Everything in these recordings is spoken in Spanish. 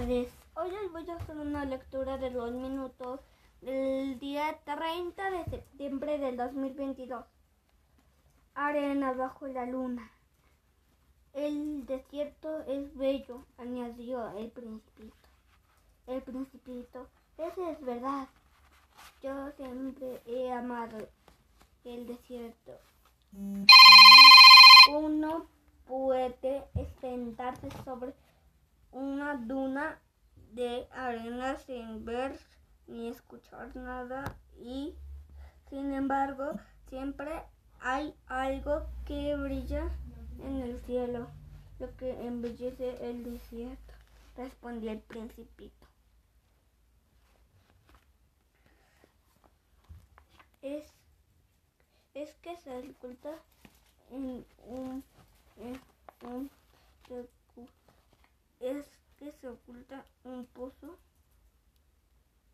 Hoy les voy a hacer una lectura de dos minutos del día 30 de septiembre del 2022. Arena bajo la luna. El desierto es bello, añadió el principito. El principito, eso es verdad. Yo siempre he amado el desierto. Uno puede sentarse sobre una duna de arena sin ver ni escuchar nada y sin embargo siempre hay algo que brilla en el cielo, lo que embellece el desierto, respondió el principito. Es, es que se oculta un, en un es que se oculta un pozo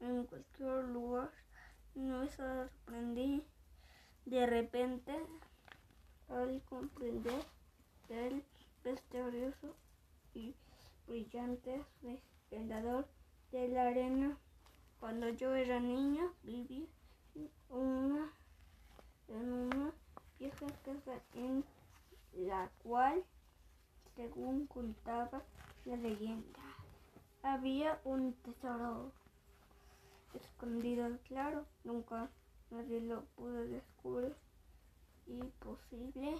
en cualquier lugar. No me sorprendí de repente al comprender el misterioso y brillante resplandor de la arena. Cuando yo era niña viví una, en una vieja casa en la cual, según contaba la leyenda, había un tesoro escondido, claro, nunca nadie lo pudo descubrir y posible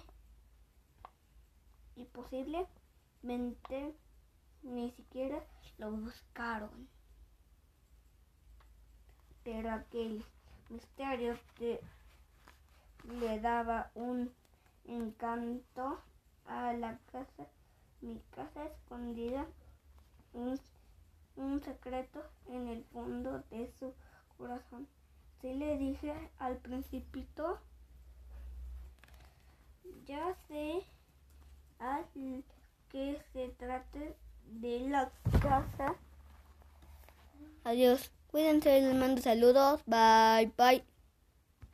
y posiblemente ni siquiera lo buscaron. Pero aquel misterio le daba un encanto a la casa, mi casa escondida, un, secreto en el fondo de su corazón. Si le dije al principito, ya sé al que se trate de la casa. Adiós. Cuídense, les mando saludos. Bye, bye.